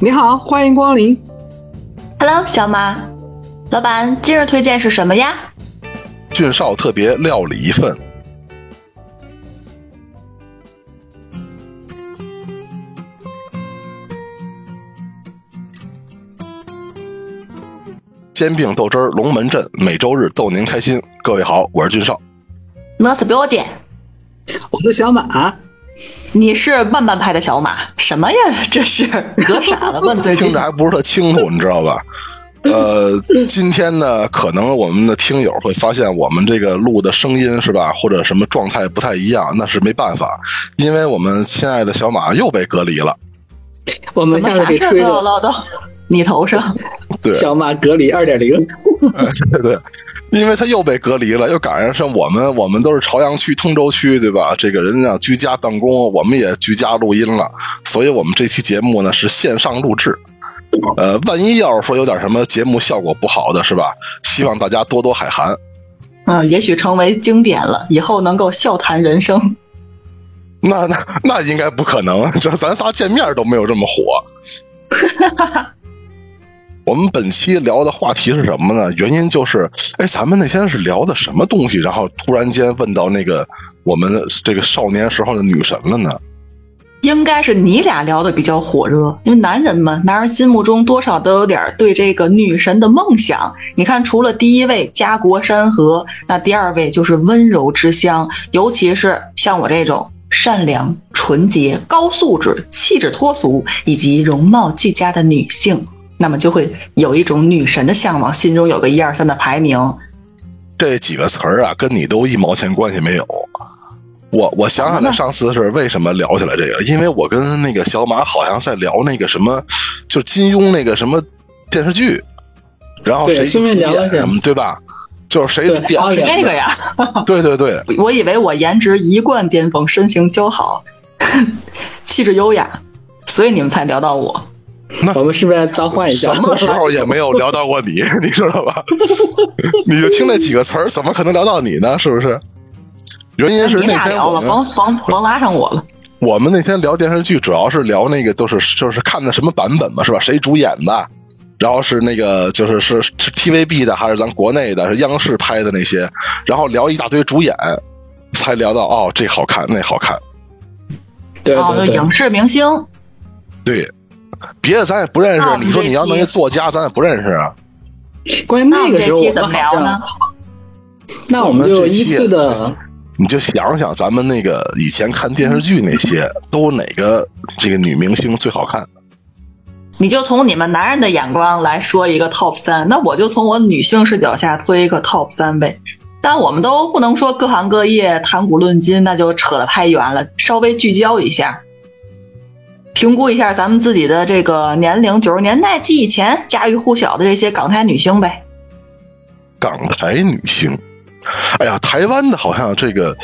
你好，欢迎光临。Hello，小马，老板，今日推荐是什么呀？俊少特别料理一份。煎饼豆汁儿龙门阵，每周日逗您开心。各位好，我是俊少。我是表姐，我是小马。你是慢半拍的小马？什么呀？这是隔傻了问嘴里 听着还不是特清楚，你知道吧？呃，今天呢，可能我们的听友会发现我们这个录的声音是吧，或者什么状态不太一样，那是没办法，因为我们亲爱的小马又被隔离了。我们下次啥事都要给吹了。落到你头上？对，小马隔离二点零，对 对，因为他又被隔离了，又赶上是我们，我们都是朝阳区、通州区，对吧？这个人家居家办公，我们也居家录音了，所以我们这期节目呢是线上录制。呃，万一要是说有点什么节目效果不好的，是吧？希望大家多多海涵。嗯，也许成为经典了，以后能够笑谈人生。那那那应该不可能，这咱仨见面都没有这么火。我们本期聊的话题是什么呢？原因就是，哎，咱们那天是聊的什么东西？然后突然间问到那个我们这个少年时候的女神了呢？应该是你俩聊的比较火热，因为男人嘛，男人心目中多少都有点对这个女神的梦想。你看，除了第一位家国山河，那第二位就是温柔之乡，尤其是像我这种善良、纯洁、高素质、气质脱俗以及容貌俱佳的女性，那么就会有一种女神的向往，心中有个一二三的排名。这几个词儿啊，跟你都一毛钱关系没有。我我想想，来上次是为什么聊起来这个？因为我跟那个小马好像在聊那个什么，就金庸那个什么电视剧，然后谁主演什么，对吧？就是谁对主演这个呀，对对对，我以为我颜值一贯巅峰，身形姣好，气质优雅，所以你们才聊到我。我们是不是要召唤一下？什么时候也没有聊到过你，你知道吧？你就听那几个词儿，怎么可能聊到你呢？是不是？原因是那天我们甭甭甭拉上我了。我们那天聊电视剧，主要是聊那个都是就是看的什么版本嘛，是吧？谁主演的？然后是那个就是是是 TVB 的还是咱国内的？是央视拍的那些？然后聊一大堆主演，才聊到哦，这好看，那好看。对哦，对对，影视明星，对，别的咱也不认识。你说你要弄一作家，咱也不认识啊。关于那个时候我这期怎么聊呢？？那我们就依次的，你就想想咱们那个以前看电视剧那些，都哪个这个女明星最好看？你就从你们男人的眼光来说一个 top 三，那我就从我女性视角下推一个 top 三呗。但我们都不能说各行各业谈古论今，那就扯得太远了。稍微聚焦一下，评估一下咱们自己的这个年龄，九十年代及以前家喻户晓的这些港台女星呗。港台女星，哎呀，台湾的好像这个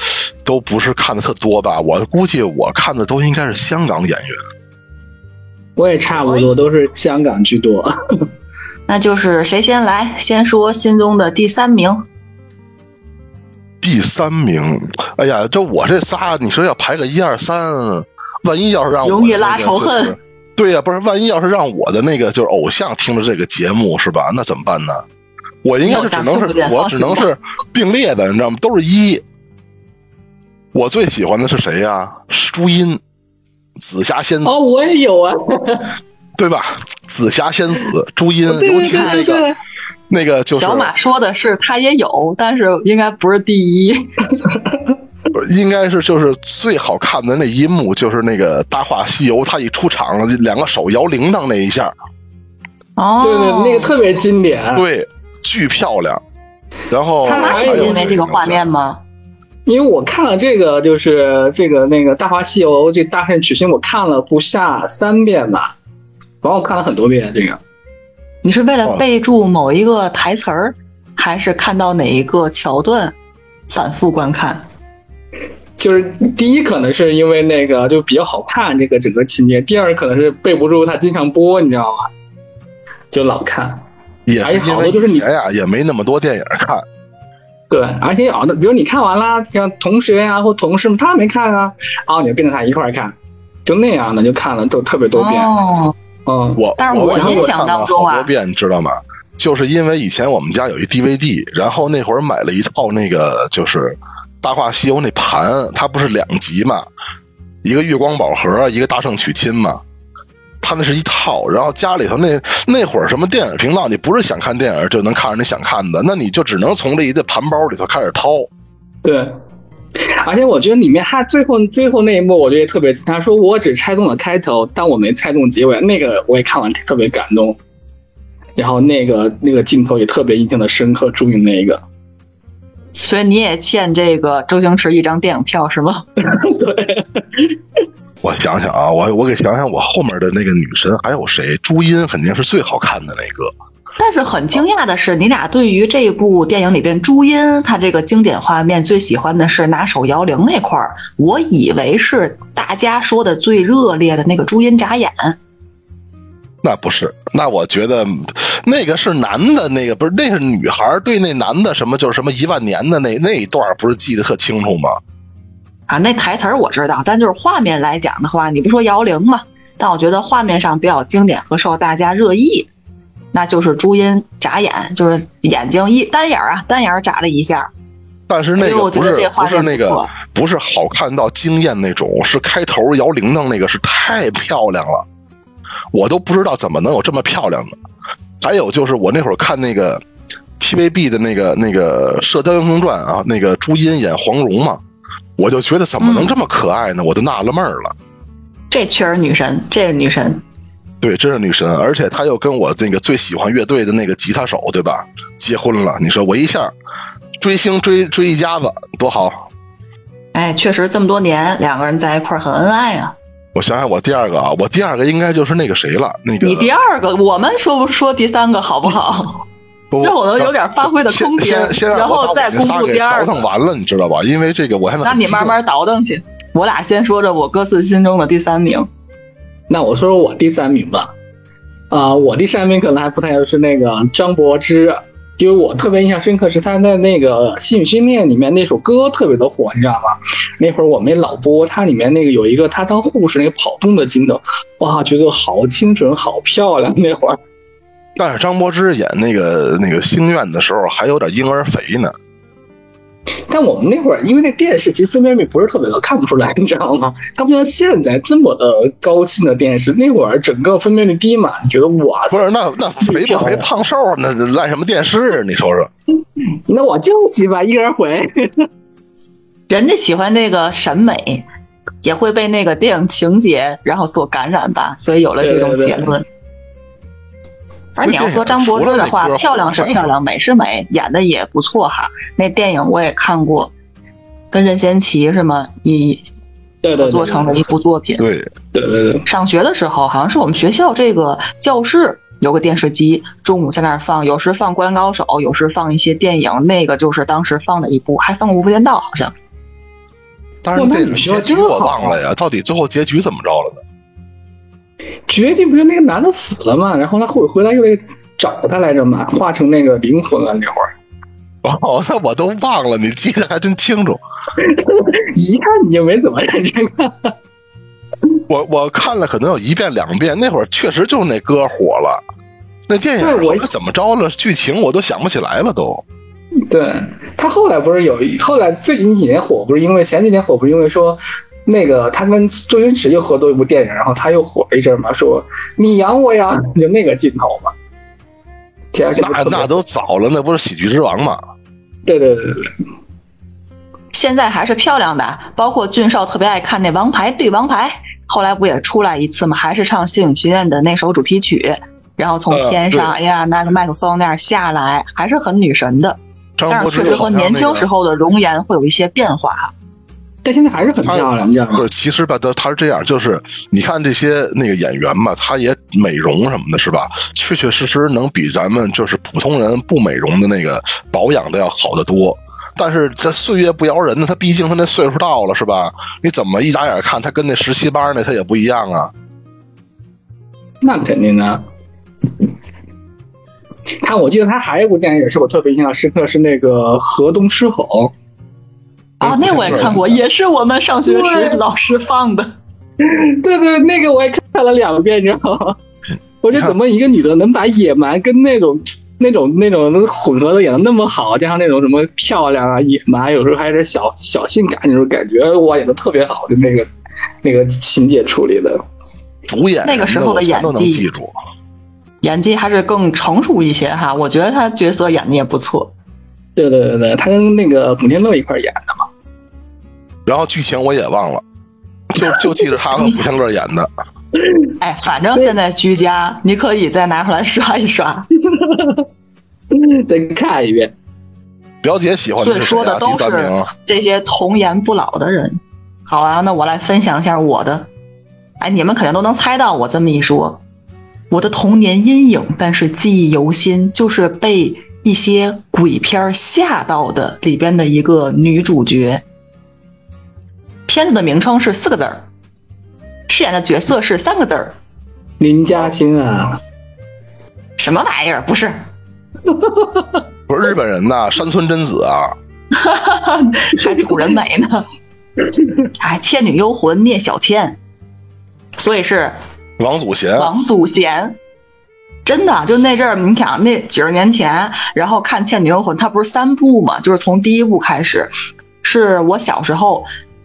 都不是看的特多吧？我估计我看的都应该是香港演员。我也差不多都是香港居多。那就是谁先来？先说心中的第三名。第三名，哎呀，这我这仨，你说要排个一二三，万一要是让我容易拉仇恨。对呀、不是，万一要是让我的那个就是偶像听了这个节目是吧？那怎么办呢？我应该是只能是我只能是并列的，你知道吗？都是一。我最喜欢的是谁呀、朱茵，紫霞仙子，哦，我也有啊。对吧？紫霞仙子，朱茵，对对尤其是那个对对对，那个就是小马说的是他也有，但是应该不是第一。应该是就是最好看的那一幕，就是那个《大话西游》，他一出场，两个手摇铃铛那一下，哦，对对，那个特别经典。对，巨漂亮。然后他妈还有是因为这个画面吗？因为我看了这个，就是这个那个《大话西游》这大圣娶亲，我看了不下三遍吧，反正我看了很多遍这个。你是为了备注某一个台词儿，还是看到哪一个桥段反复观看？就是第一可能是因为那个就比较好看这个整个情节，第二可能是背不住它经常播，你知道吗？就老看。也而且是因为好多就是你以前呀，也没那么多电影看。对，而且有的，比如你看完了，像同学呀、或同事们他没看啊，然后你就跟着他一块儿看，就那样的就看了都特别多遍。哦，嗯，我但是我印象当中啊好多遍，你知道吗？就是因为以前我们家有一 DVD，然后那会儿买了一套那个就是《大话西游》那盘，它不是两集嘛，一个月光宝盒，一个大圣娶亲嘛。它那是一套，然后家里头那那会儿什么电影频道，你不是想看电影就能看着你想看的，那你就只能从这一个盘包里头开始掏。对。而且我觉得里面他最后最后那一幕，我觉得特别，他说我只猜中了开头，但我没猜中结尾，那个我也看完特别感动。然后那个那个镜头也特别印象的深刻，注意那个。所以你也欠这个周星驰一张电影票是吗？对。我想想啊，我我给想想，我后面的那个女神还有谁？朱茵肯定是最好看的那个。但是很惊讶的是，你俩对于这部电影里边朱茵她这个经典画面最喜欢的是拿手摇铃那块儿，我以为是大家说的最热烈的那个朱茵眨眼。那不是，那我觉得那个是男的，那个不是，那是女孩对那男的什么就是什么一万年的那那一段，不是记得特清楚吗？啊，那台词儿我知道，但就是画面来讲的话，你不说摇铃吗？但我觉得画面上比较经典和受大家热议，那就是朱茵眨眼，就是眼睛一单眼啊，单眼眨了一下。但是那个不是不是那个不是好看到惊艳那种，是开头摇铃铛那个是太漂亮了，我都不知道怎么能有这么漂亮的。还有就是我那会儿看那个 TVB 的那个那个《射雕英雄传》啊，那个朱茵演黄蓉嘛，我就觉得怎么能这么可爱呢？我就纳了闷儿了。这确实女神，这个女神。对，真是女神，而且她又跟我那个最喜欢乐队的那个吉他手，对吧？结婚了，你说我一下追星追追一家子多好。哎，确实这么多年两个人在一块儿很恩爱啊。我想想，我第二个啊，我第二个应该就是那个谁了，那个你第二个，我们说不说第三个好不好？不让我能有点发挥的空间先先让然后再公布第二个倒腾完了，你知道吧？因为这个我现在那你慢慢倒腾去。我俩先说着我各自心中的第三名。那我说说我第三名吧。啊、我第三名可能还不太就是那个张柏芝，因为我特别印象深刻是他在那个《心语训练》里面那首歌特别的火，你知道吗？那会儿我没老播，他里面那个有一个他当护士那个跑动的镜头，哇，觉得好清纯，好漂亮。那会儿，但是张柏芝演那个那个星愿的时候还有点婴儿肥呢。但我们那会儿因为那电视其实分辨率不是特别高，看不出来，你知道吗？它不像现在这么的高清的电视，那会儿整个分辨率低嘛，你觉得我不是，那那肥不肥胖瘦那赖什么电视？你说说。那我就喜欢一人回。人家喜欢那个审美，也会被那个电影情节然后所感染吧，所以有了这种结论。而你要说张柏芝的话漂亮是漂亮，美是美，演的也不错哈。那电影我也看过，跟任贤齐是吗？一对对对，做成了一部作品。对，对对对，上学的时候，好像是我们学校这个教室有个电视机，中午在那儿放，有时放《灌篮高手》，有时放一些电影。那个就是当时放的一部，还放过《无间道》，好像。但是哇那这个结局我忘了呀，到底最后结局怎么着了呢？决定不就那个男的死了嘛，然后他后回来又得找他来着嘛，化成那个灵魂了那会儿。哦，那我都忘了，你记得还真清楚。一看你就没怎么认真看。我我看了可能有一遍两遍，那会儿确实就是那歌火了，那电影对我后来怎么着了？剧情我都想不起来了都。对他后来不是有一，后来最近几年火，不是因为前几年火，不是因为说那个他跟周星驰又合作一部电影，然后他又火了一阵嘛，说你养我呀，就那个镜头嘛。第二这部特别那那都早了，那不是喜剧之王吗？对对对对对，现在还是漂亮的，包括俊少特别爱看那《王牌对王牌》，后来不也出来一次吗？还是唱《星影学院》的那首主题曲，然后从呃天上，哎对呀拿个麦克风那样下来，还是很女神的。张但是确实和年轻时候的容颜会有一些变化哈。但现在还是很漂亮，你知道吗不？是，其实吧，他他是这样，就是你看这些那个演员嘛，他也美容什么的，是吧？确确实实能比咱们就是普通人不美容的那个保养的要好得多。但是这岁月不饶人呢，他毕竟他那岁数到了，是吧？你怎么一眨眼看他跟那十七八那他也不一样啊？那肯定的。他我记得他还有一部电影也是我特别印象深刻，是那个《河东狮吼》。啊，那我也看过，也是我们上学时老师放的。对对，那个我也看了两遍，你知道吗？我说怎么一个女的能把野蛮跟那种那种那种混合的演的那么好，加上那种什么漂亮啊、野蛮，有时候还是小小性感那种感觉，哇，演的特别好，就那个那个情节处理的。主演那个时候的我全都能演技记住。演技还是更成熟一些哈，我觉得他角色演的也不错。对对对对，他跟那个古天乐一块演的嘛。然后剧情我也忘了，就就记着他和古天乐演的。哎，反正现在居家，你可以再拿出来刷一刷。再看一遍。表姐喜欢所以的是啊？说的都第三名是这些童颜不老的人。好啊，那我来分享一下我的。哎，你们肯定都能猜到，我这么一说，我的童年阴影，但是记忆犹新，就是被一些鬼片吓到的里边的一个女主角。片子的名称是四个字儿，饰演的角色是三个字儿，林嘉欣啊，什么玩意儿？不是，不是日本人呐，山村贞子啊，还楚人美呢。哎，《倩女幽魂》聂小倩，所以是王祖贤。王祖贤。真的，就那阵儿，你想那几十年前，然后看《倩女幽魂》，它不是三部嘛，就是从第一部开始，是我小时候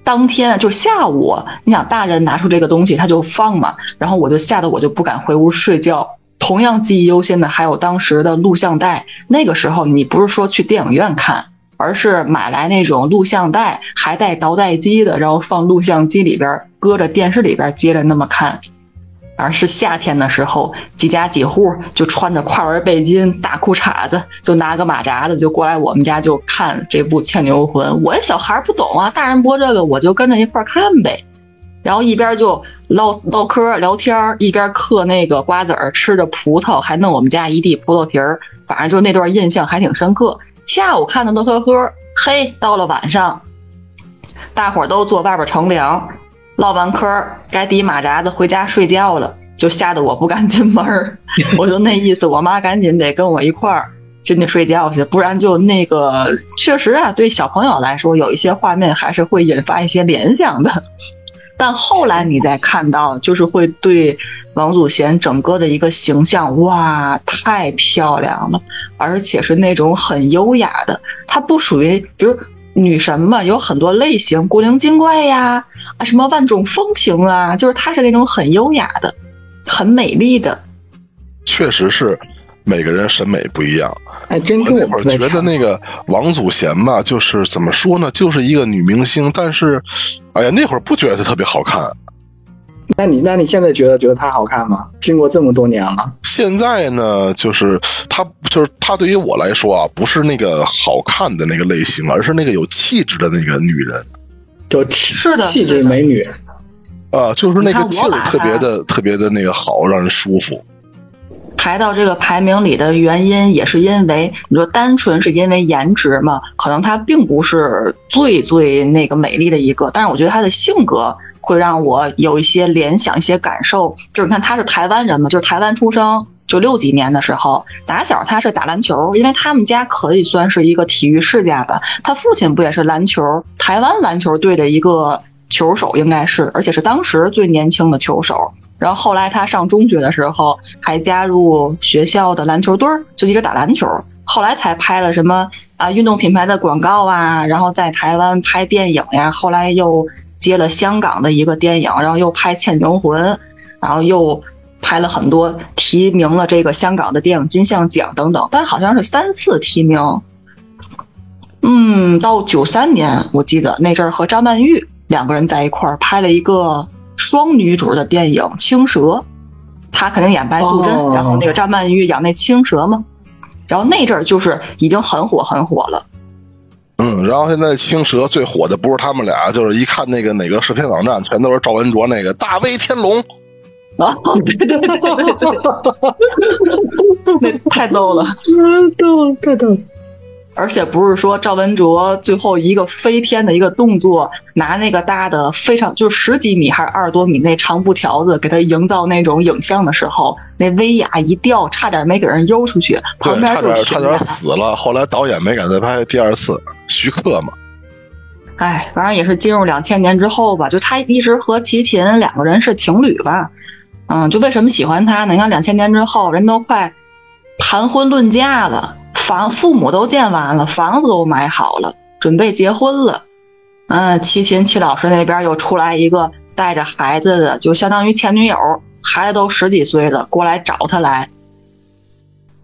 当天就下午，你想大人拿出这个东西他就放嘛，然后我就吓得我就不敢回屋睡觉。同样记忆犹新的还有当时的录像带，那个时候你不是说去电影院看，而是买来那种录像带，还带倒带机的，然后放录像机里边，搁着电视里边接着那么看。而是夏天的时候，几家几户就穿着跨纹背心、大裤衩子，就拿个马扎子就过来我们家就看这部《倩女幽魂》。我小孩不懂啊，大人播这个我就跟着一块看呗。然后一边就唠唠嗑聊天，一边嗑那个瓜子儿，吃着葡萄，还弄我们家一地葡萄皮儿。反正就那段印象还挺深刻。下午看的乐呵呵，嘿，到了晚上，大伙儿都坐外边乘凉，唠完嗑儿该抵马扎子回家睡觉了，就吓得我不敢 进门儿。我就那意思，我妈赶紧得跟我一块儿进去睡觉去，不然就那个确实啊，对小朋友来说，有一些画面还是会引发一些联想的。但后来你再看到，就是会对王祖贤整个的一个形象，哇，太漂亮了，而且是那种很优雅的，她不属于比如。女神嘛，有很多类型，古灵精怪呀，啊，什么万种风情啊，就是她是那种很优雅的、很美丽的。确实是每个人审美不一样。哎，真我那会儿觉得那个王祖贤吧，就是怎么说呢，就是一个女明星，但是，哎呀，那会儿不觉得她特别好看。那你那你现在觉得觉得她好看吗？经过这么多年了，现在呢，就是她，就是她对于我来说啊，不是那个好看的那个类型，而是那个有气质的那个女人。就是的气质美女。啊，就是那个劲儿特别的、特别的那个好，让人舒服。排到这个排名里的原因，也是因为你说单纯是因为颜值嘛，可能她并不是最最那个美丽的一个，但是我觉得她的性格会让我有一些联想、一些感受。就是你看他是台湾人嘛，就是台湾出生，就六几年的时候，打小他是打篮球，因为他们家可以算是一个体育世家吧。他父亲不也是篮球台湾篮球队的一个球手，应该是，而且是当时最年轻的球手。然后后来他上中学的时候，还加入学校的篮球队，就一直打篮球。后来才拍了什么啊运动品牌的广告啊，然后在台湾拍电影呀。后来又接了香港的一个电影，然后又拍《倩女幽魂》，然后又拍了很多，提名了这个香港的电影金像奖等等，但好像是三次提名。嗯，到九三年，我记得那阵儿和张曼玉两个人在一块儿拍了一个双女主的电影《青蛇》，她肯定演白素贞，哦然后那个张曼玉演那青蛇嘛。然后那阵儿就是已经很火很火了，嗯，然后现在青蛇最火的不是他们俩，就是一看那个哪个视频网站，全都是赵文卓那个大威天龙。啊，对对对对对，那太逗了。嗯，逗，太逗了。而且不是说赵文卓最后一个飞天的一个动作，拿那个大的非常就十几米还是二十多米那长布条子给他营造那种影像的时候，那威亚一掉，差点没给人悠出去，旁对，边差点差点死了。后来导演没敢再拍第二次，徐克嘛。哎，反正也是进入两千年之后吧，就他一直和齐秦两个人是情侣吧。嗯，就为什么喜欢他呢？你看两千年之后，人都快谈婚论嫁了，房父母都见完了，房子都买好了，准备结婚了。嗯，齐秦齐老师那边又出来一个带着孩子的，就相当于前女友，孩子都十几岁了，过来找他来。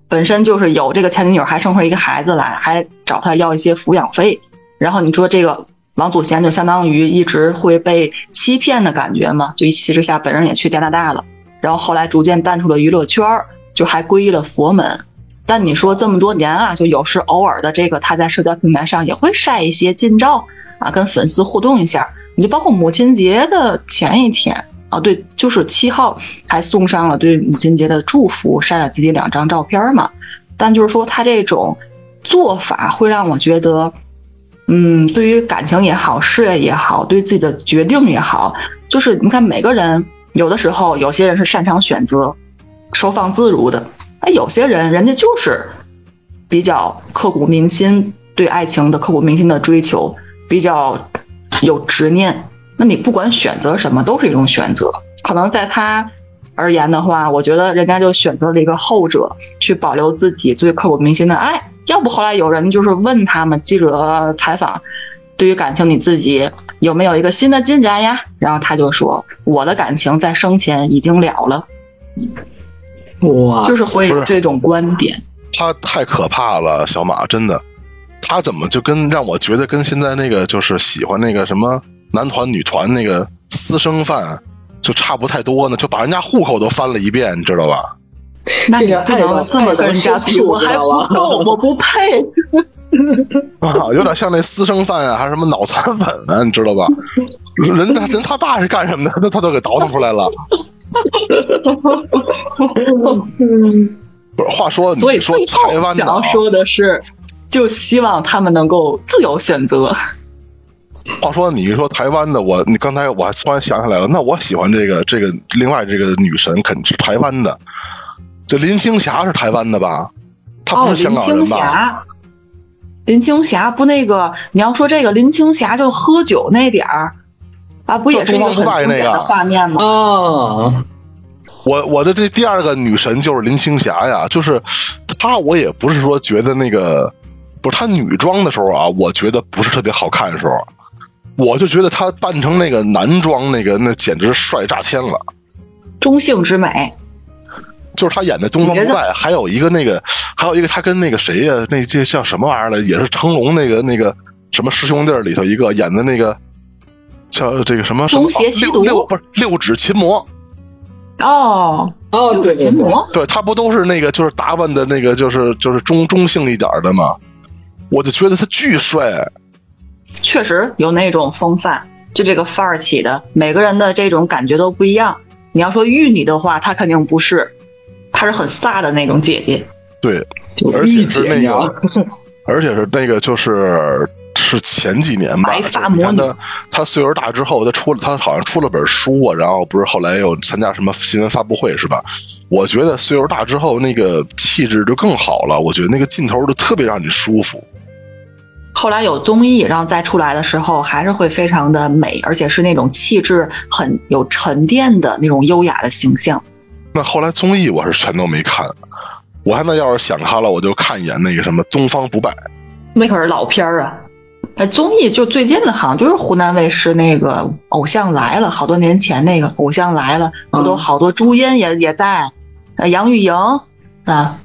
本身就是有这个前女友，还生出一个孩子来，还找他要一些抚养费。然后你说这个王祖贤就相当于一直会被欺骗的感觉嘛？就一气之下，本人也去加拿大了。然后后来逐渐淡出了娱乐圈，就还皈依了佛门。但你说这么多年啊，就有时偶尔的这个他在社交平台上也会晒一些近照啊，跟粉丝互动一下。你就包括母亲节的前一天啊，对，就是七号还送上了对母亲节的祝福，晒了自己两张照片嘛。但就是说他这种做法会让我觉得，嗯，对于感情也好，事业也好，对自己的决定也好，就是你看每个人。有的时候，有些人是擅长选择，收放自如的。哎，有些人人家就是比较刻骨铭心，对爱情的刻骨铭心的追求，比较有执念。那你不管选择什么，都是一种选择。可能在他而言的话，我觉得人家就选择了一个后者，去保留自己最刻骨铭心的爱。要不后来有人就是问他们记者采访，对于感情你自己。有没有一个新的进展呀？然后他就说：“我的感情在生前已经了了。”哇，就是会有这种观点。他太可怕了，小马真的。他怎么就跟让我觉得跟现在那个就是喜欢那个什么男团女团那个私生饭就差不太多呢？就把人家户口都翻了一遍，你知道吧？那你不能这么跟人家比，我还不够，我不配。啊，有点像那私生饭啊，还是什么脑残粉啊，你知道吧？人他人他爸是干什么的？那他都给倒腾出来了。不是，话说，所以说台湾想要说的是，就希望他们能够自由选择。话说，你说台湾的，我你刚才我还突然想起来了，那我喜欢这个这个另外这个女神肯定是台湾的，这林青霞是台湾的吧？她不是香港人吧？林青霞不那个，你要说这个林青霞就喝酒那点儿啊，不也是一个很经典的画面吗？啊，我我的这第二个女神就是林青霞呀，就是她，我也不是说觉得那个不是她女装的时候啊，我觉得不是特别好看的时候，我就觉得他扮成那个男装那个那简直帅炸天了，中性之美。就是他演的《东方不败》，还有一个那个，还有一个他跟那个谁呀？那这叫什么玩意儿来？也是成龙那个那个什么师兄弟里头一个演的那个，叫这个什么什么六六不是六指琴魔？哦哦，六指琴魔，对他不都是那个就是打扮的那个就是就是中中性一点的吗？我就觉得他巨帅，确实有那种风范，就这个范儿起的，每个人的这种感觉都不一样。你要说玉女的话，她肯定不是。她是很飒的那种姐姐，对，而且是那个，而且是那个，就是是前几年吧，白发魔她，她岁数大之后，她出了，她好像出了本书啊，然后不是后来又参加什么新闻发布会是吧？我觉得岁数大之后，那个气质就更好了，我觉得那个劲头就特别让你舒服。后来有综艺，然后再出来的时候，还是会非常的美，而且是那种气质很有沉淀的那种优雅的形象。那后来综艺我是全都没看，我还那要是想他了，我就看一眼那个什么《东方不败》，那可是老片儿啊。哎，综艺就最近的，好像就是湖南卫视那个《偶像来了》，好多年前那个《偶像来了》，不都好多朱茵也也在，呃，杨钰莹啊。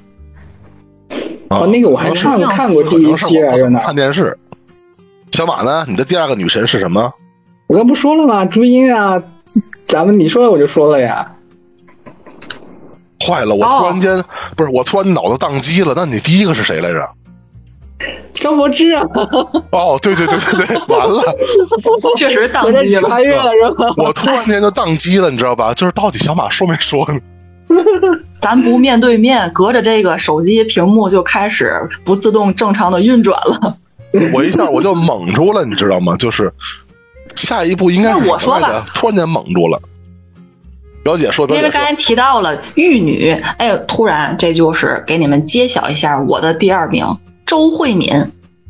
哦，那个我还看看过第一期来着呢。看电视。小马呢？你的第二个女神是什么？我刚不说了吗？朱茵啊，咱们你说的我就说了呀。坏了！我突然间不是我突然脑子宕机了。那你第一个是谁来着？张柏芝啊！哦，对对对对对，完了，确实宕机了，穿越了是吧？我突然间就宕机了，你知道吧？就是到底小马说没说呢？咱不面对面，隔着这个手机屏幕就开始不自动正常的运转了。我一下我就懵住了，你知道吗？就是下一步应该是我说吧，突然间懵住了。表姐说，因为刚才提到了玉女，哎，突然这就是给你们揭晓一下我的第二名周慧敏，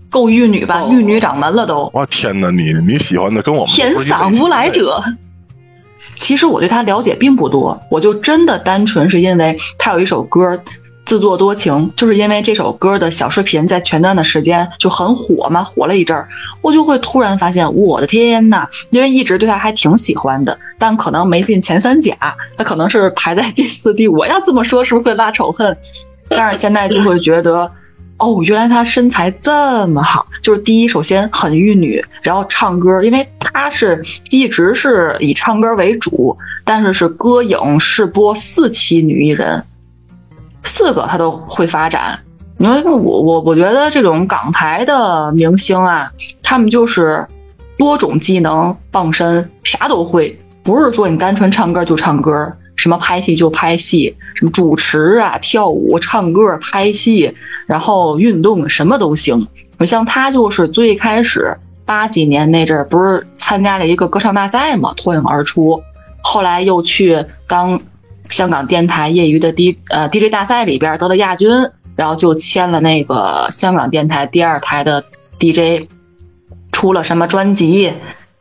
够玉女吧？玉女掌门了都。我天哪，你你喜欢的跟我们天嗓无来者，其实我对他了解并不多，我就真的单纯是因为他有一首歌。自作多情，就是因为这首歌的小视频在前段的时间就很火嘛，火了一阵儿，我就会突然发现，我的天呐！因为一直对他还挺喜欢的，但可能没进前三甲，他可能是排在第四、第五。要这么说，是不是会拉仇恨？但是现在就会觉得，哦，原来她身材这么好。就是第一，首先很玉女，然后唱歌，因为她是一直是以唱歌为主，但是是歌影视播四期女艺人。四个他都会发展，因为我我我觉得这种港台的明星啊，他们就是多种技能傍身，啥都会，不是说你单纯唱歌就唱歌，什么拍戏就拍戏，什么主持啊、跳舞、唱歌、拍戏，然后运动什么都行。你像他就是最开始八几年那阵儿，不是参加了一个歌唱大赛嘛，脱颖而出，后来又去当。香港电台业余的 D 呃 DJ 大赛里边得了亚军，然后就签了那个香港电台第二台的 DJ，出了什么专辑，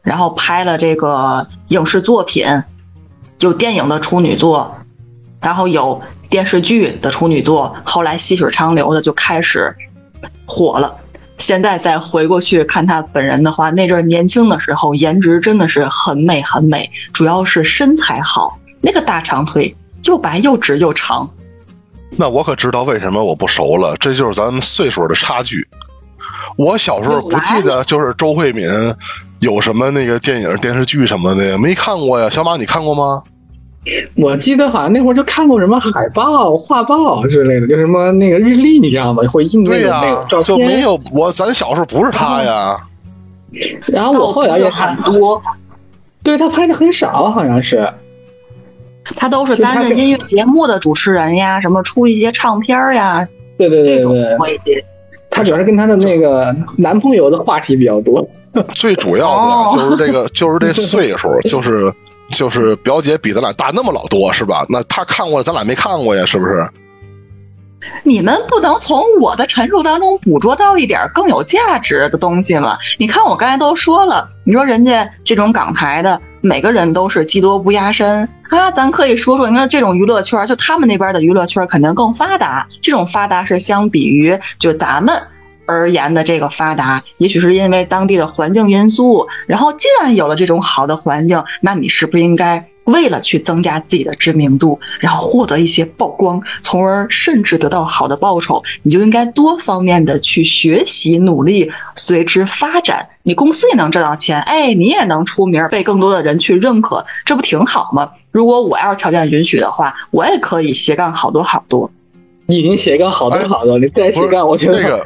然后拍了这个影视作品，有电影的处女作，然后有电视剧的处女作，后来细水长流的就开始火了。现在再回过去看他本人的话，那阵年轻的时候颜值真的是很美很美，主要是身材好。那个大长腿，又白又直又长。那我可知道为什么我不熟了，这就是咱们岁数的差距。我小时候不记得，就是周慧敏有什么那个电影、电视剧什么的，没看过呀。小马，你看过吗？我记得好像那会儿就看过什么海报、画报之类的，就什么那个日历，你知道吗？会印那个那个照片。就没有我，咱小时候不是他呀。然后我后来也很多，对他拍的很少，好像是。他都是担任音乐节目的主持人呀，什么出一些唱片呀，对对对对，他主要是跟她的那个 男朋友的话题比较多。最主要的就是这个，就是这岁数，就是就是表姐比咱俩大那么老多，是吧？那她看过，咱俩没看过呀，是不是？你们不能从我的陈述当中捕捉到一点更有价值的东西吗？你看我刚才都说了，你说人家这种港台的每个人都是技多不压身啊，咱可以说说，你看这种娱乐圈，就他们那边的娱乐圈肯定更发达。这种发达是相比于就咱们而言的这个发达，也许是因为当地的环境因素。然后既然有了这种好的环境，那你是不是应该？为了去增加自己的知名度，然后获得一些曝光，从而甚至得到好的报酬，你就应该多方面的去学习努力，随之发展。你公司也能挣到钱，哎，你也能出名，被更多的人去认可，这不挺好吗？如果我要是条件允许的话，我也可以斜杠好多好多。已经斜杠好多好多，你再斜杠，我觉得这个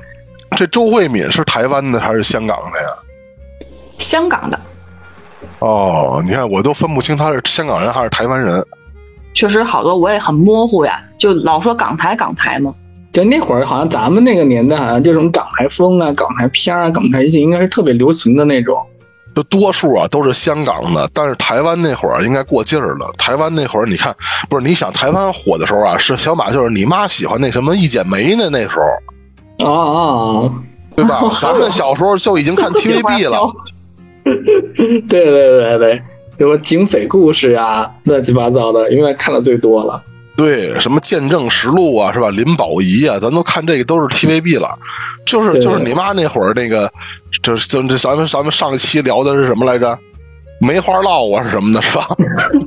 这周慧敏是台湾的还是香港的呀？香港的。哦，你看，我都分不清他是香港人还是台湾人。确实好多我也很模糊呀，就老说港台港台嘛。就那会儿，好像咱们那个年代，好像这种港台风啊、港台片啊、港台戏，应该是特别流行的那种。就多数啊都是香港的，但是台湾那会儿应该过劲儿了。台湾那会儿，你看，不是你想台湾火的时候啊，是小马就是你妈喜欢那什么一剪梅呢？那时候。哦哦，对吧？咱们小时候就已经看 TVB 了。对对对对，什么警匪故事啊，乱七八糟的，应该看的最多了。对，什么见证实录啊，是吧？林保怡啊，咱都看这个都是 TVB 了。就是就是你妈那会儿那个，就就这咱们咱们上一期聊的是什么来着？梅花烙啊是什么的，是吧？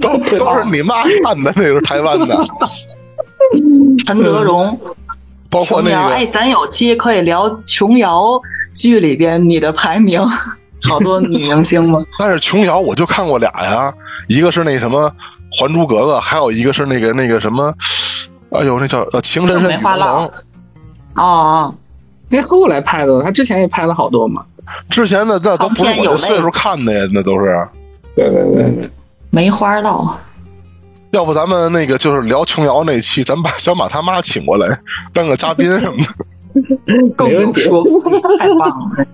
都 都是你妈看的，那个台湾的。陈德容，包括那个，哎，咱有期可以聊琼瑶剧里边你的排名。好多女明星吗？但是琼瑶我就看过俩呀，一个是那什么《还珠格格》，还有一个是那个那个什么，哎呦，那叫呃《情深深雨蒙蒙》。哦，那后来拍的，他之前也拍了好多嘛。之前的那都不是我这岁数看的呀，那都是。对对对对，梅花烙。要不咱们那个就是聊琼瑶那期，咱把小马他妈请过来当个嘉宾什么的，更有说服，太棒了。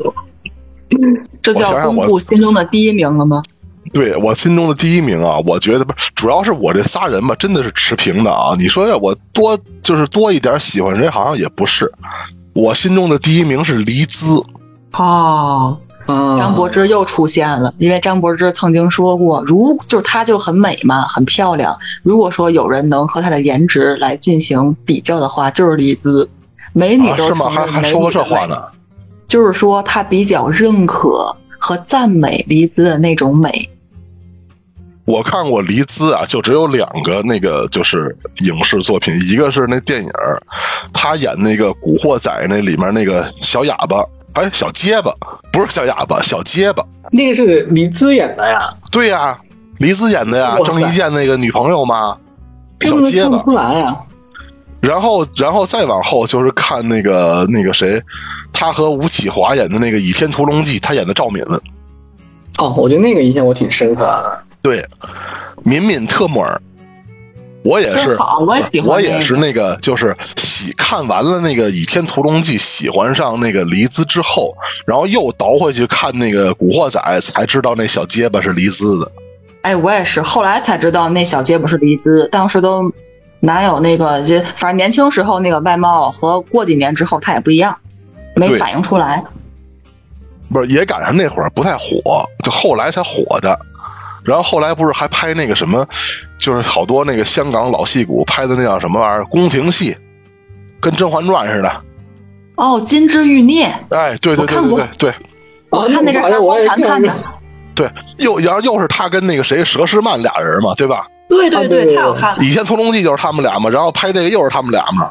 这叫公布心中的第一名了吗？对我心中的第一名啊，我觉得不，主要是我这仨人吧，真的是持平的啊。你说我多就是多一点喜欢谁，好像也不是。我心中的第一名是黎姿。哦，啊，张柏芝又出现了，因为张柏芝曾经说过，如就是她就很美嘛，很漂亮。如果说有人能和她的颜值来进行比较的话，就是黎姿。美女啊，都是吗？还还说过这话，呢？就是说他比较认可和赞美黎姿的那种美。我看过黎姿啊，就只有两个那个就是影视作品，一个是那电影儿，她演那个《古惑仔》那里面那个小哑巴，哎，小结巴，不是小哑巴，小结巴。那个是黎姿演的呀，对呀、黎姿演的呀郑伊健那个女朋友嘛，这不能小结巴。不出来呀。然后，然后再往后就是看那个那个谁，他和吴启华演的那个《倚天屠龙记》，他演的赵敏。哦，我觉得那个印象我挺深刻的。对，敏敏特木尔，我也是，好，我也喜欢、那个。我也是那个，就是喜看完了那个《倚天屠龙记》，喜欢上那个黎姿之后，然后又倒回去看那个《古惑仔》，才知道那小结巴是黎姿的。哎，我也是，后来才知道那小结巴是黎姿，当时都哪有那个，就反正年轻时候那个外貌和过几年之后他也不一样，没反应出来。不是，也赶上那会儿不太火，就后来才火的。然后后来不是还拍那个什么，就是好多那个香港老戏骨拍的那叫什么玩意儿宫廷戏，跟《甄嬛传》似的。哦，金枝欲孽，哎，对对对对对对我，看那是大好像我也光盘看的。对，又然后又是他跟那个谁佘诗曼俩人嘛，对吧？对对对，太好看了。《倚天屠龙记》就是他们俩嘛，然后拍这个又是他们俩嘛。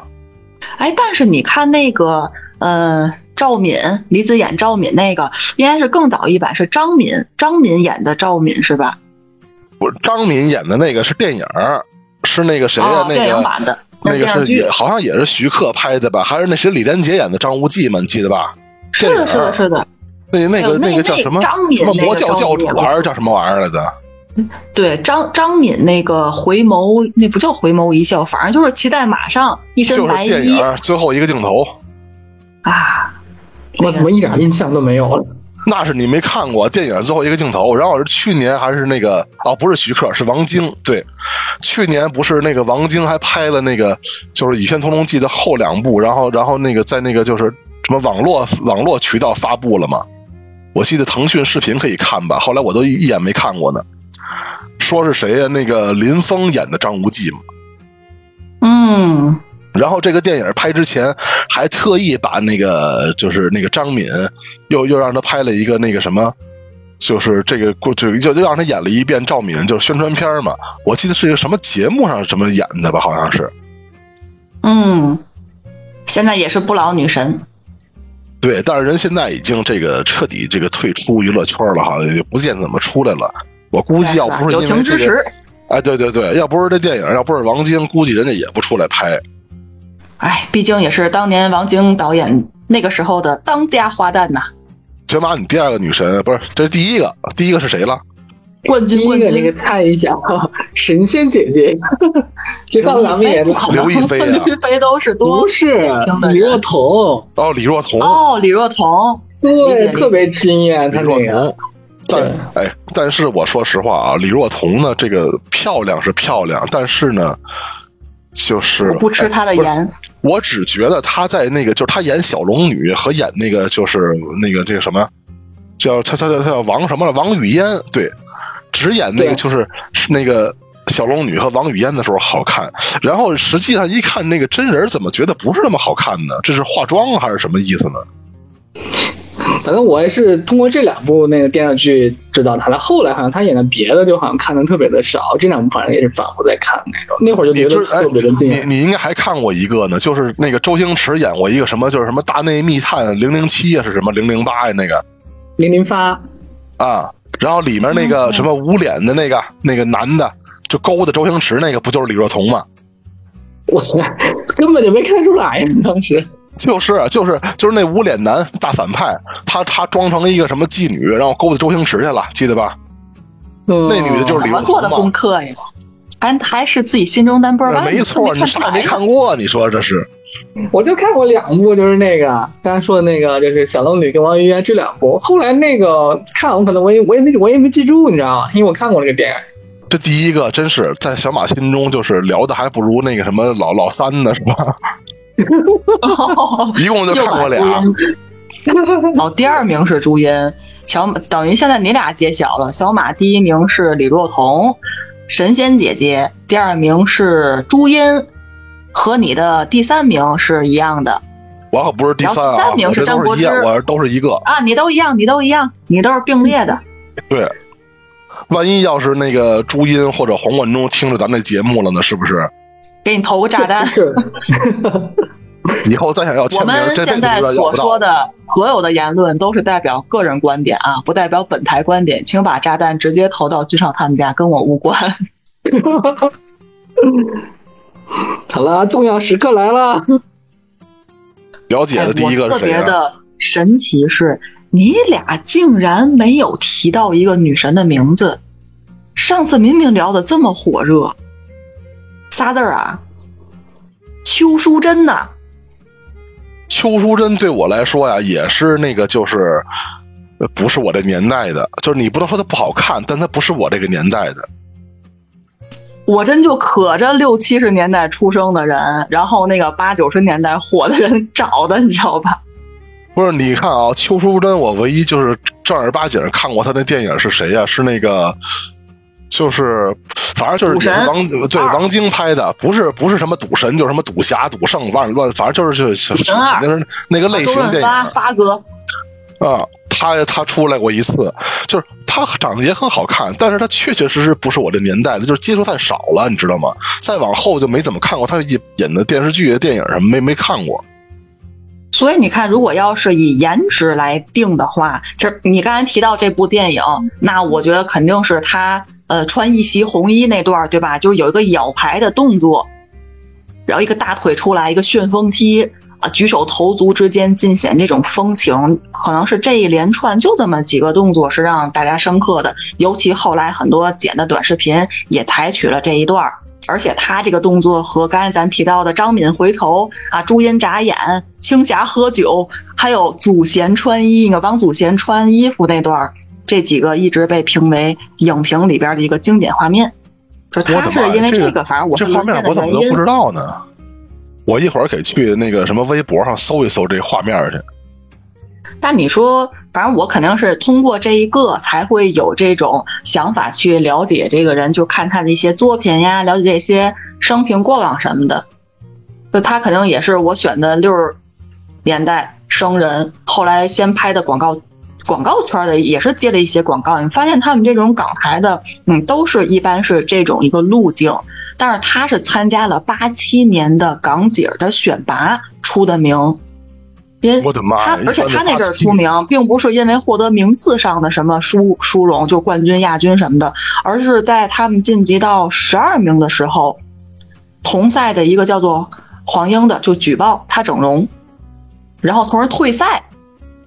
哎，但是你看那个，呃，赵敏，李子演赵敏那个，应该是更早一版，是张敏，张敏演的赵敏是吧？不是张敏演的那个是电影，是那个谁呀、哦，那个版的，那个是也好像也是徐克拍的吧？还是那谁李连杰演的张无忌嘛？你记得吧？是的，是的，是的。那那个那个叫什么张敏什么魔教教主还是叫什么玩意儿来的？对张张敏那个回眸，那不叫回眸一笑，反正就是骑在马上，一身白衣就是电影最后一个镜头，啊。我怎么一点印象都没有了？那是你没看过电影最后一个镜头。然后是去年还是那个哦，不是徐克，是王晶。对，去年不是那个王晶还拍了那个就是《倚天屠龙记》的后两部，然后然后那个在那个就是什么网络网络渠道发布了嘛？我记得腾讯视频可以看吧，后来我都一一眼没看过呢。说是谁呀、那个林峰演的张无忌嘛。嗯，然后这个电影拍之前，还特意把那个就是那个张敏，又又让他拍了一个那个什么，就是这个过就又又让他演了一遍赵敏，就是宣传片嘛。我记得是一个什么节目上什么演的吧，好像是。嗯，现在也是不老女神。对，但是人现在已经这个彻底这个退出娱乐圈了好像，也不见怎么出来了。我估计要不是友因为这个，情支持。哎，对对对，要不是这电影，要不是王晶，估计人家也不出来拍。哎，毕竟也是当年王晶导演那个时候的当家花旦呐，小马，你第二个女神不是？这是第一个，第一个是谁了？冠军冠一个那个军。猜一下，神仙姐姐，这放咱们眼里刘亦菲啊刘亦菲都是多不是李若彤，哦，李若彤。哦，李若彤。对，特别惊艳，她李若那个彤。但哎，但是我说实话啊，李若彤呢，这个漂亮是漂亮，但是呢，就是我不吃她的哎不是盐。我只觉得她在那个，就是她演小龙女和演那个，就是那个这个什么，叫她她她她叫王什么了？王语嫣，对，只演那个就是是那个小龙女和王语嫣的时候好看，然后实际上一看那个真人，怎么觉得不是那么好看呢？这是化妆还是什么意思呢？反正我也是通过这两部那个电视剧知道他的，后来好像他演的别的就好像看的特别的少，这两部反正也是反复在看那种，那会儿就觉得你。你你应该还看过一个呢，就是那个周星驰演过一个什么，就是什么大内密探零零七呀，是什么零零八呀那个零零发，啊，然后里面那个什么捂脸的那个那个男的，就勾的周星驰那个，不就是李若彤吗？我操，根本就没看出来呀！当时就是啊就是就是那无脸男大反派，他他装成一个什么妓女，然后勾搭周星驰去了，记得吧？嗯那女的就是李若怎么做的。功课呀？还还是自己心中 number one？没错，你你啥也没看过，你说这是？我就看过两部，就是那个刚才说的那个，就是小龙女跟王语嫣这两部。后来那个看我可能我也我也没我也没记住，你知道吗？因为我看过那个电影。这第一个真是在小马心中就是聊的还不如那个什么老老三呢，是吧？一共就看过俩。哦，第二名是朱茵。小马等于现在你俩揭晓了，小马第一名是李若彤，神仙姐姐，第二名是朱茵，和你的第三名是一样的我可不是第三啊，三名是张柏都是一样，芝我都是一个。啊，你都一样，你都一样，你都是并列的。对，万一要是那个朱茵或者黄贯中听着咱这节目了呢，是不是？给你投个炸弹。是 以后再想要我签名，们现在所说。的所有的言论都是代表个人观点啊，不代表本台观点，请把炸弹直接投到君少他们家，跟我无关。好了，重要时刻来了。了解的第一个特是谁啊？别的神奇是，你俩竟然没有提到一个女神的名字。上次明明聊的这么火热，仨字儿啊，邱淑贞呐。邱淑贞对我来说呀，也是那个就是，呃不是我这年代的。就是你不能说她不好看，但她不是我这个年代的。我真就可着六七十年代出生的人，然后那个八九十年代火的人找的，你知道吧？不是，你看啊，邱淑贞，我唯一就是正儿八经看过她的电影是谁呀、是那个，就是反正就是赌神也是王对王晶拍的，不是不是什么赌神，就是什么赌侠、赌圣，乱乱，反正就是就是肯定是那个类型电影八哥，啊。他他出来过一次，就是他长得也很好看，但是他确确实实不是我这年代的，就是接触太少了，你知道吗？再往后就没怎么看过他演演的电视剧、电影什么，没没看过。所以你看，如果要是以颜值来定的话，就是你刚才提到这部电影，那我觉得肯定是他呃穿一袭红衣那段儿，对吧？就是有一个咬牌的动作，然后一个大腿出来，一个旋风踢啊，举手投足之间尽显这种风情，可能是这一连串就这么几个动作是让大家深刻的。尤其后来很多剪的短视频也采取了这一段儿。而且他这个动作和刚才咱提到的张敏回头啊、朱茵眨眼、青霞喝酒，还有祖贤穿衣，那个王祖贤穿衣服那段儿，这几个一直被评为影评里边的一个经典画面。就他是因为这个，反正我这画面我怎么都不知道呢？我一会儿给去那个什么微博上搜一搜这画面去。但你说，反正我肯定是通过这一个才会有这种想法去了解这个人，就看他的一些作品呀，了解这些生平过往什么的。就他肯定也是我选的六十年代生人，后来先拍的广告，广告圈的也是接了一些广告。你发现他们这种港台的，嗯，都是一般是这种一个路径，但是他是参加了八七年的港姐的选拔出的名。因我的妈他而且他那阵儿出名，并不是因为获得名次上的什么殊殊荣，就冠军、亚军什么的，而是在他们晋级到十二名的时候，同赛的一个叫做黄英的就举报他整容，然后从而退赛。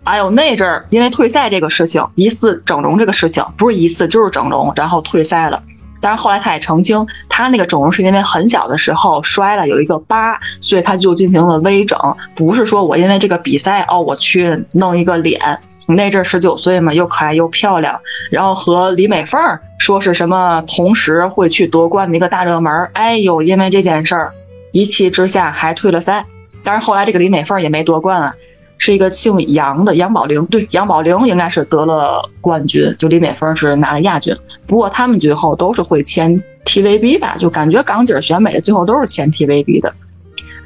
哎呦，那阵儿因为退赛这个事情，疑似整容这个事情，不是疑似就是整容，然后退赛了。但是后来他也澄清，他那个整容是因为很小的时候摔了有一个疤，所以他就进行了微整，不是说我因为这个比赛哦，我去弄一个脸。那阵十九岁嘛，又可爱又漂亮，然后和李美凤说是什么同时会去夺冠的一个大热门。哎呦，因为这件事儿，一气之下还退了赛。但是后来这个李美凤也没夺冠啊，是一个姓杨的杨宝玲，对，杨宝玲应该是得了冠军，就李美凤是拿了亚军。不过他们最后都是会签 TVB 吧，就感觉港姐选美最后都是签 TVB 的。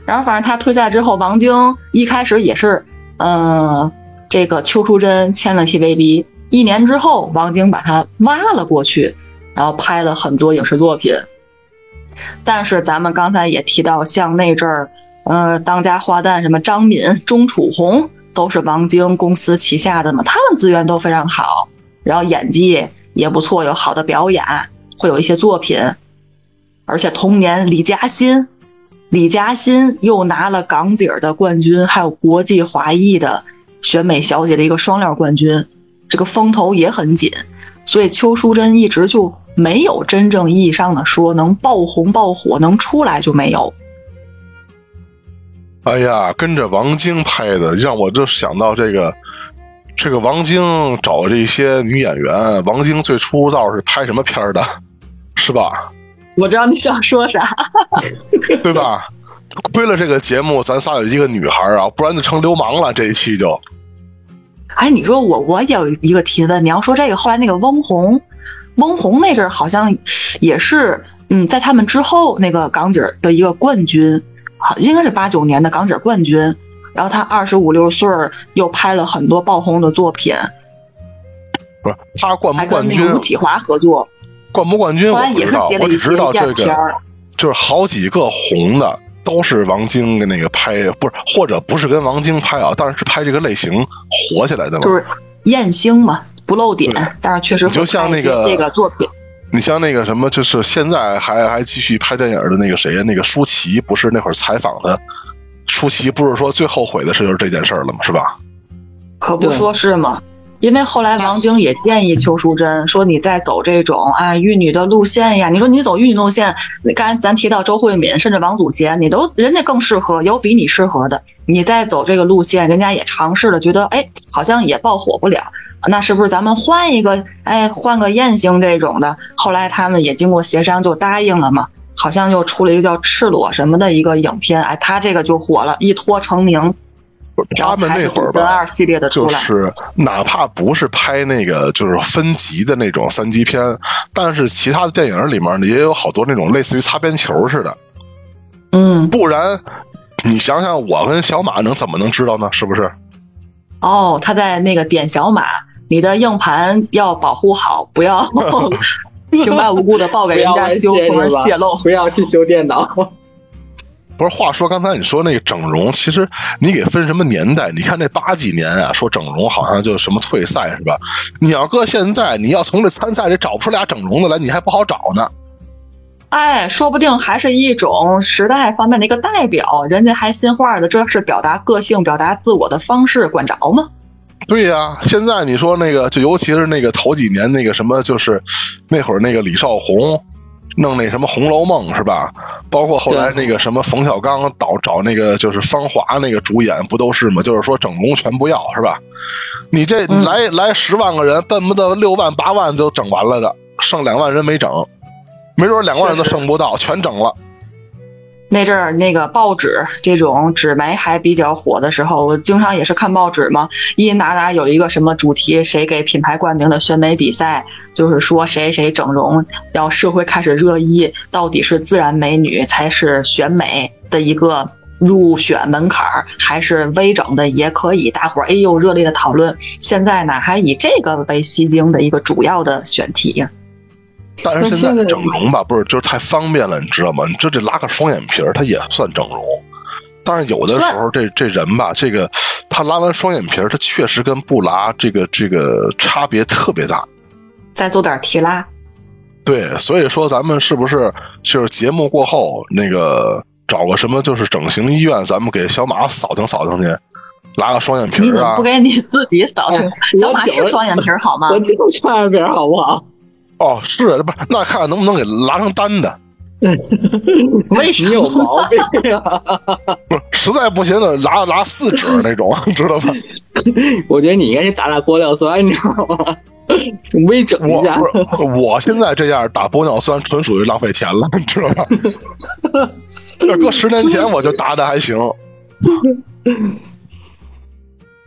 然后反正他退赛之后，王晶一开始也是，呃，这个邱淑贞签了 TVB。一年之后，王晶把他挖了过去，然后拍了很多影视作品。但是咱们刚才也提到，像那阵儿，呃，当家花旦什么张敏、钟楚红都是王晶公司旗下的嘛，他们资源都非常好，然后演技也不错，有好的表演，会有一些作品。而且同年李嘉欣，李嘉欣又拿了港姐的冠军，还有国际华裔的选美小姐的一个双料冠军，这个风头也很紧。所以邱淑贞一直就没有真正意义上的说能爆红爆火，能出来就没有。哎呀，跟着王晶拍的，让我就想到这个，这个王晶找这些女演员，王晶最出道是拍什么片儿的，是吧？我知道你想说啥，对吧？亏了这个节目，咱仨有一个女孩啊，不然就成流氓了。这一期就哎，你说我我也有一个提问，你要说这个后来那个翁虹，翁虹那阵儿好像也是，嗯，在他们之后那个港姐的一个冠军，好应该是八九年的港姐冠军。然后他二十五六岁儿又拍了很多爆红的作品，不是他冠不冠军吴启华合作，冠不冠军我不知道，我只知道这个片。就是好几个红的都是王晶跟那个拍，不是或者不是跟王晶拍啊，但是是拍这个类型火起来的嘛。就是艳星嘛，不露点，但是确实会就像那个这个作品。你像那个什么，就是现在还还继续拍电影的那个谁呀？那个舒淇，不是那会儿采访的，舒淇不是说最后悔的事就是这件事儿了吗？是吧？可不说是吗？因为后来王晶也建议邱淑贞说：“你再走这种啊玉女的路线呀，你说你走玉女路线，你刚才咱提到周慧敏，甚至王祖贤，你都人家更适合，有比你适合的。你再走这个路线，人家也尝试了，觉得哎好像也爆火不了，那是不是咱们换一个哎换个艳星这种的？后来他们也经过协商就答应了嘛。”好像又出了一个叫《赤裸》什么的一个影片，哎，他这个就火了，一脱成名。他们那会儿吧就是哪怕不是拍那个就是分级的那种三级片，但是其他的电影里面呢，也有好多那种类似于擦边球似的，嗯，不然你想想，我跟小马能怎么能知道呢？是不是？哦，他在那个点小马，你的硬盘要保护好，不要 平白无故的报给人家修，从而泄露。不要去修电脑。不是，话说刚才你说那个整容，其实你给分什么年代？你看那八几年啊，说整容好像就什么退赛是吧？你要搁现在，你要从这参赛里找不出俩整容的来，你还不好找呢。哎，说不定还是一种时代方面的一个代表，人家还新话的，这是表达个性、表达自我的方式，管着吗？对呀、现在你说那个，就尤其是那个头几年那个什么，就是那会儿那个李少红弄那什么《红楼梦》是吧？包括后来那个什么冯小刚导找那个就是《芳华》那个主演，不都是吗？就是说整容全不要是吧？你这嗯来、来十万个人，奔不得六万八万都整完了的，剩两万人没整，没准两万人都剩不到，全整了。那阵儿那个报纸这种纸媒还比较火的时候，我经常也是看报纸嘛，一哪哪有一个什么主题，谁给品牌冠名的选美比赛，就是说谁谁整容，然后社会开始热议，到底是自然美女才是选美的一个入选门槛儿，还是微整的也可以，大伙儿哎呦热烈的讨论。现在呢，还以这个为吸睛的一个主要的选题呀。但是现在在整容吧，不是就是太方便了，你知道吗？你这这拉个双眼皮儿，它也算整容。但是有的时候这这人吧，这个他拉完双眼皮儿，他确实跟不拉这个这个差别特别大。再做点提拉，对，所以说咱们是不是就是节目过后那个找个什么就是整形医院，咱们给小马扫听扫听去，拉个双眼皮儿不？给你自己扫听？哎小马是双眼皮儿好吗？我就双眼皮儿好不好？哦，是不是？那看看能不能给拉成单的。为什你有？毛病啊！不是，实在不行的拉拉四指那种，知道吧？我觉得你应该去打打玻尿酸，你知道吗？微整我一下。不是，我现在这样打玻尿酸纯属于浪费钱了，你知道吧？这搁十年前我就打的还行。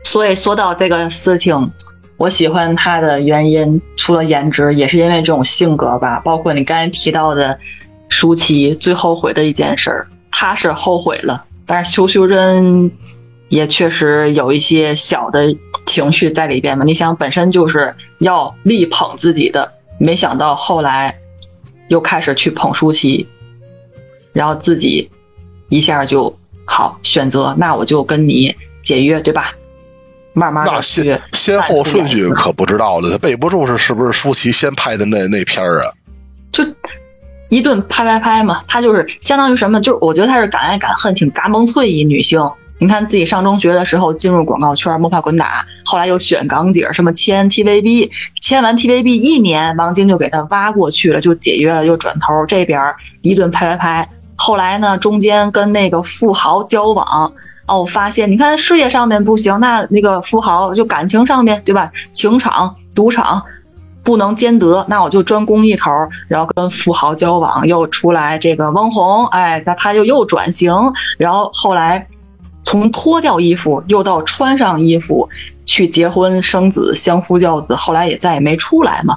所以说到这个事情，我喜欢他的原因，除了颜值，也是因为这种性格吧。包括你刚才提到的舒淇最后悔的一件事儿，他是后悔了，但是邱淑贞也确实有一些小的情绪在里边嘛。你想，本身就是要力捧自己的，没想到后来又开始去捧舒淇，然后自己一下就好选择，那我就跟你解约，对吧？慢慢那先先后顺序可不知道了，他背不住是是不是舒淇先拍的那那片儿啊？就一顿拍拍拍嘛，她就是相当于什么？就是我觉得她是敢爱敢恨，挺嘎嘣脆一女性。你看自己上中学的时候进入广告圈摸爬滚打，后来又选港姐，什么签 TVB，签完 TVB 一年，王晶就给她挖过去了，就解约了，又转头这边一顿拍拍拍。后来呢，中间跟那个富豪交往，哦，发现你看事业上面不行，那那个富豪就感情上面对吧？情场、赌场不能兼得，那我就专攻一头，然后跟富豪交往，又出来这个翁虹，哎，那他就又转型，然后后来从脱掉衣服又到穿上衣服，去结婚生子、相夫教子，后来也再也没出来嘛。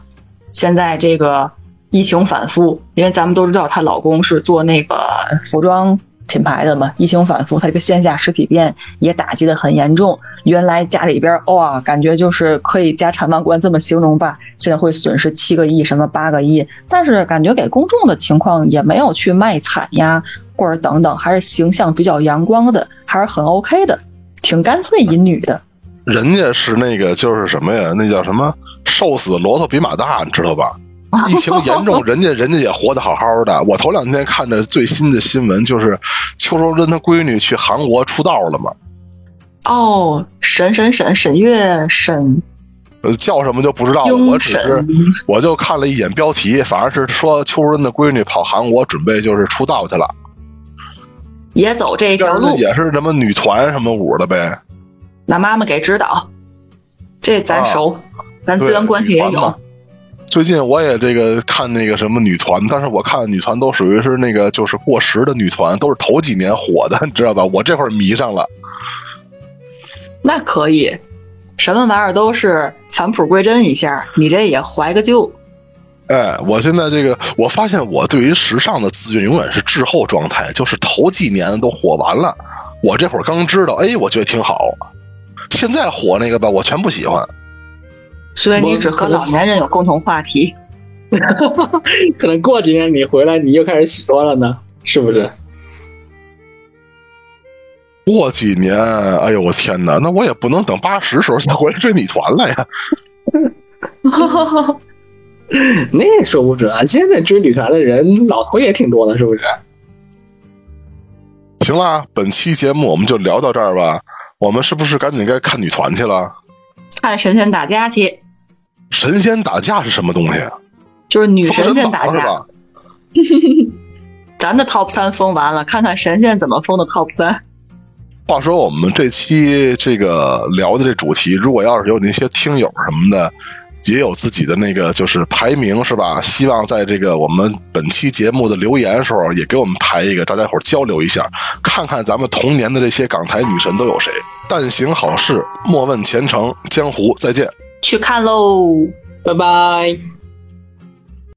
现在这个疫情反复，因为咱们都知道她老公是做那个服装品牌的嘛，疫情反复，他这个线下实体店也打击的很严重。原来家里边哇，感觉就是可以家产万贯这么形容吧，现在会损失七个亿，什么八个亿，但是感觉给公众的情况也没有去卖惨呀，或者等等，还是形象比较阳光的，还是很 OK 的，挺干脆一女的。人家是那个就是什么呀？那叫什么？瘦死骆驼比马大，你知道吧？疫情严重，人家人家也活得好好的。我头两天看的最新的新闻就是邱淑贞她闺女去韩国出道了嘛。哦，沈沈沈沈月沈，呃，叫什么就不知道了。我只是我就看了一眼标题，反而是说邱淑贞的闺女跑韩国准备就是出道去了，也走这条路，也是什么女团什么舞的呗。那妈妈给指导，这咱熟，咱资源关系也有。最近我也这个看那个什么女团，但是我看女团都属于是那个就是过时的女团，都是头几年火的，你知道吧？我这会儿迷上了。那可以，什么玩意儿都是返璞归真一下，你这也怀个旧。哎，我现在这个，我发现我对于时尚的资源永远是滞后状态，就是头几年都火完了，我这会儿刚知道，哎，我觉得挺好。现在火那个吧，我全不喜欢。所以你只和老年人有共同话题，可能过几年你回来，你又开始喜欢了呢，是不是？过几年，哎呦我天哪，那我也不能等八十时候再回来追女团了呀。那也说不准啊，现在追女团的人老头也挺多的，是不是？行了，本期节目我们就聊到这儿吧。我们是不是赶紧该看女团去了？看神仙打架去。神仙打架是什么东西啊？就是女神仙打架。咱的 top 三封完了，看看神仙怎么封的 top 三。话说，我们这期这个聊的这主题，如果要是有那些听友什么的。也有自己的那个就是排名是吧？希望在这个我们本期节目的留言时候，也给我们排一个，大家伙交流一下，看看咱们童年的这些港台女神都有谁。但行好事，莫问前程，江湖再见。去看喽，拜拜。